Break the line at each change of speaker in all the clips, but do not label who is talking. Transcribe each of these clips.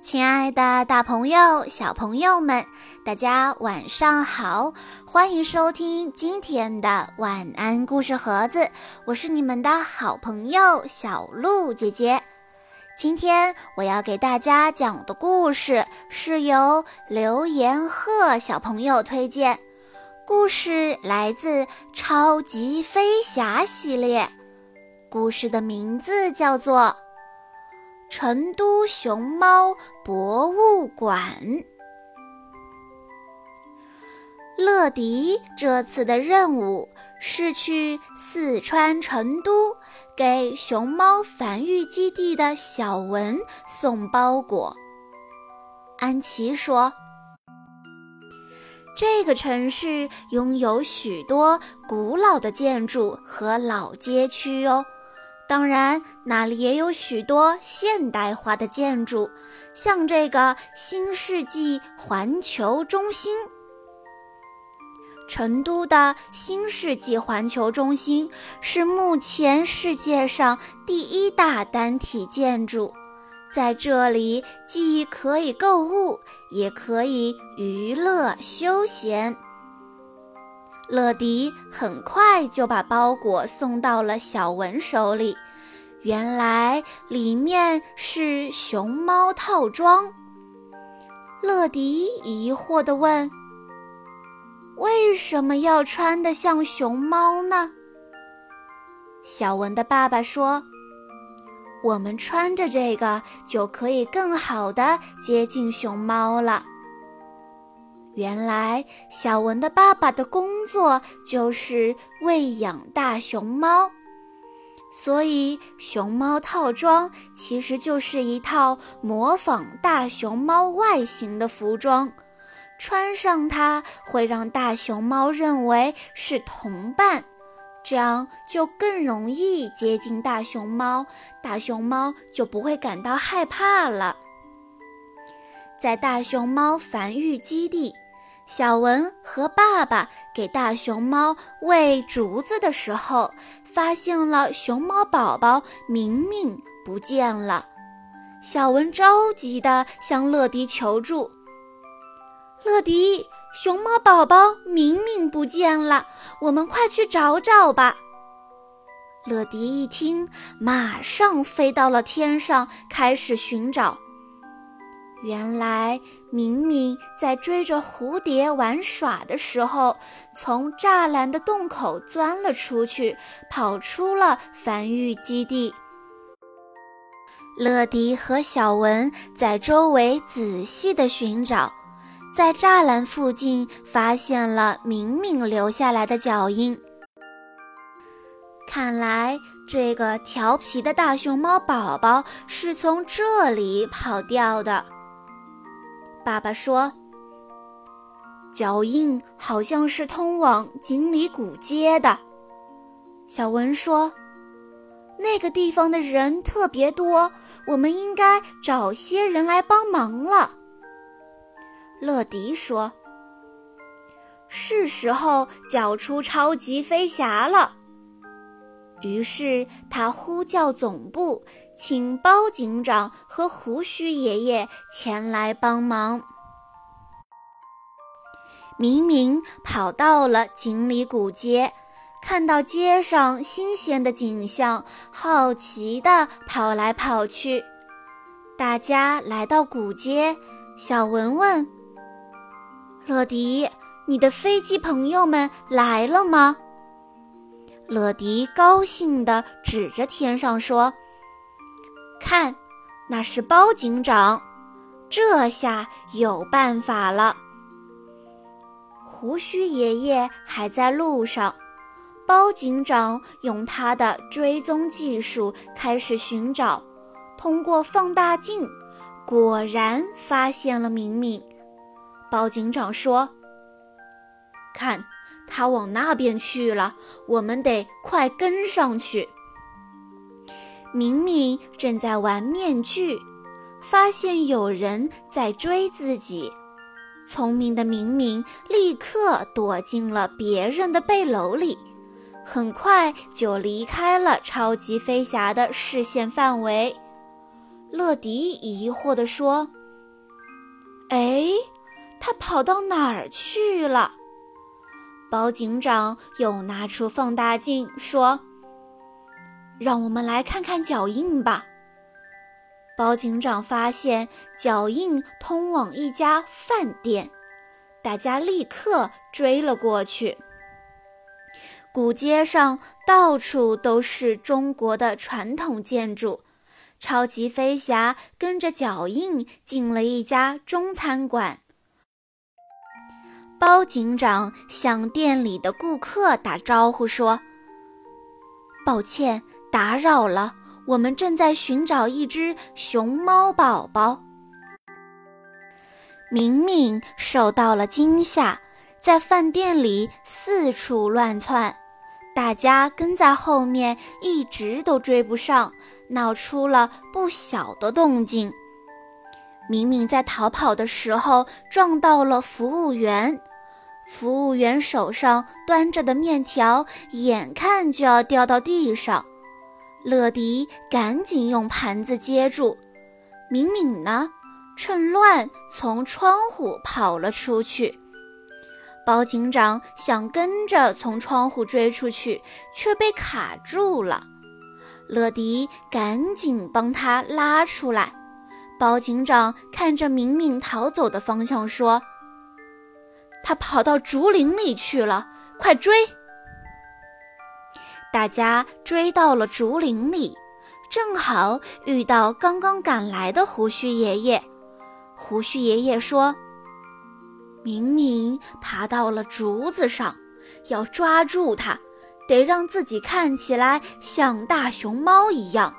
亲爱的，大朋友、小朋友们，大家晚上好！欢迎收听今天的晚安故事盒子，我是你们的好朋友小鹿姐姐。今天我要给大家讲的故事是由刘延鹤小朋友推荐，故事来自《超级飞侠》系列，故事的名字叫做。成都熊猫博物馆，乐迪这次的任务是去四川成都，给熊猫繁育基地的小文送包裹。安琪说：“这个城市拥有许多古老的建筑和老街区哦。”当然，那里也有许多现代化的建筑，像这个新世纪环球中心。成都的新世纪环球中心是目前世界上第一大单体建筑，在这里既可以购物，也可以娱乐休闲。乐迪很快就把包裹送到了小文手里，原来里面是熊猫套装。乐迪疑惑地问：“为什么要穿得像熊猫呢？”小文的爸爸说：“我们穿着这个就可以更好地接近熊猫了。”原来，小文的爸爸的工作就是喂养大熊猫，所以熊猫套装其实就是一套模仿大熊猫外形的服装。穿上它会让大熊猫认为是同伴，这样就更容易接近大熊猫，大熊猫就不会感到害怕了。在大熊猫繁育基地。小文和爸爸给大熊猫喂竹子的时候，发现了熊猫宝宝明明不见了。小文着急地向乐迪求助：“乐迪，熊猫宝宝明明不见了，我们快去找找吧！”乐迪一听，马上飞到了天上，开始寻找。原来，明明在追着蝴蝶玩耍的时候，从栅栏的洞口钻了出去，跑出了繁育基地。乐迪和小文在周围仔细的寻找，在栅栏附近发现了明明留下来的脚印。看来，这个调皮的大熊猫宝宝是从这里跑掉的。爸爸说：“脚印好像是通往锦鲤古街的。”小文说：“那个地方的人特别多，我们应该找些人来帮忙了。”乐迪说：“是时候叫出超级飞侠了。”于是他呼叫总部。请包警长和胡须爷爷前来帮忙。明明跑到了锦鲤古街，看到街上新鲜的景象，好奇地跑来跑去。大家来到古街，小文问：“乐迪，你的飞机朋友们来了吗？”乐迪高兴地指着天上说。看，那是包警长，这下有办法了。胡须爷爷还在路上，包警长用他的追踪技术开始寻找，通过放大镜，果然发现了明明。包警长说：“看，他往那边去了，我们得快跟上去。”明明正在玩面具，发现有人在追自己。聪明的明明立刻躲进了别人的背篓里，很快就离开了超级飞侠的视线范围。乐迪疑惑地说：“哎，他跑到哪儿去了？包警长又拿出放大镜说：“让我们来看看脚印吧。”包警长发现脚印通往一家饭店，大家立刻追了过去。古街上到处都是中国的传统建筑。超级飞侠跟着脚印进了一家中餐馆。包警长向店里的顾客打招呼说：“抱歉，打扰了，我们正在寻找一只熊猫宝宝。”明明受到了惊吓，在饭店里四处乱窜，大家跟在后面，一直都追不上。闹出了不小的动静。明明在逃跑的时候撞到了服务员，服务员手上端着的面条眼看就要掉到地上，乐迪赶紧用盘子接住。敏敏呢，趁乱从窗户跑了出去。包警长想跟着从窗户追出去，却被卡住了。乐迪赶紧帮他拉出来。包警长看着敏敏逃走的方向说：“他跑到竹林里去了，快追！”大家追到了竹林里，正好遇到刚刚赶来的胡须爷爷。胡须爷爷说：“明明爬到了竹子上，要抓住他。”得让自己看起来像大熊猫一样。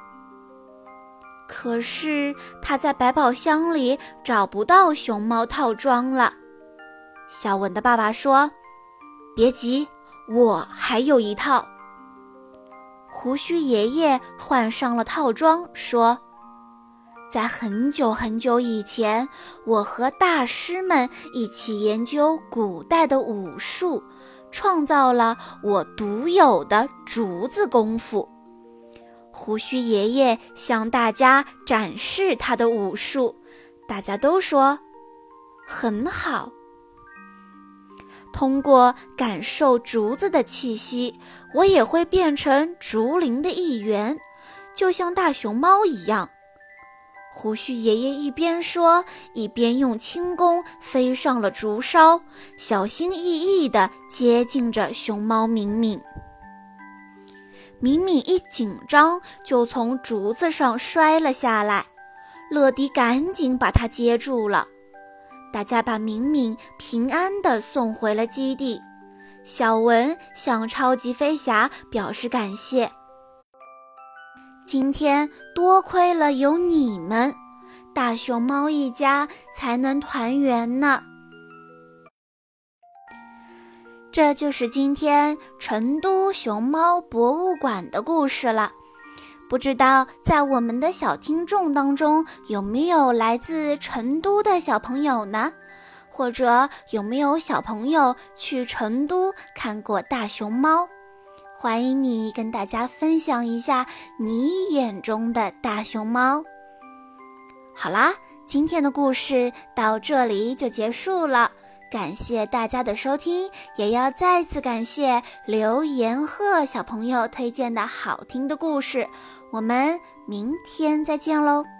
可是他在百宝箱里找不到熊猫套装了。小文的爸爸说：“别急，我还有一套。”胡须爷爷换上了套装，说：“在很久很久以前，我和大师们一起研究古代的武术。”创造了我独有的竹子功夫。胡须爷爷向大家展示他的武术，大家都说很好。通过感受竹子的气息，我也会变成竹林的一员，就像大熊猫一样。胡须爷爷一边说，一边用轻功飞上了竹梢，小心翼翼地接近着熊猫敏敏。敏敏一紧张，就从竹子上摔了下来。乐迪赶紧把他接住了。大家把敏敏平安地送回了基地。小文向超级飞侠表示感谢。今天多亏了有你们，大熊猫一家才能团圆呢。这就是今天成都熊猫博物馆的故事了。不知道在我们的小听众当中有没有来自成都的小朋友呢？或者有没有小朋友去成都看过大熊猫？欢迎你跟大家分享一下你眼中的大熊猫。好啦，今天的故事到这里就结束了，感谢大家的收听，也要再次感谢刘延鹤小朋友推荐的好听的故事。我们明天再见喽。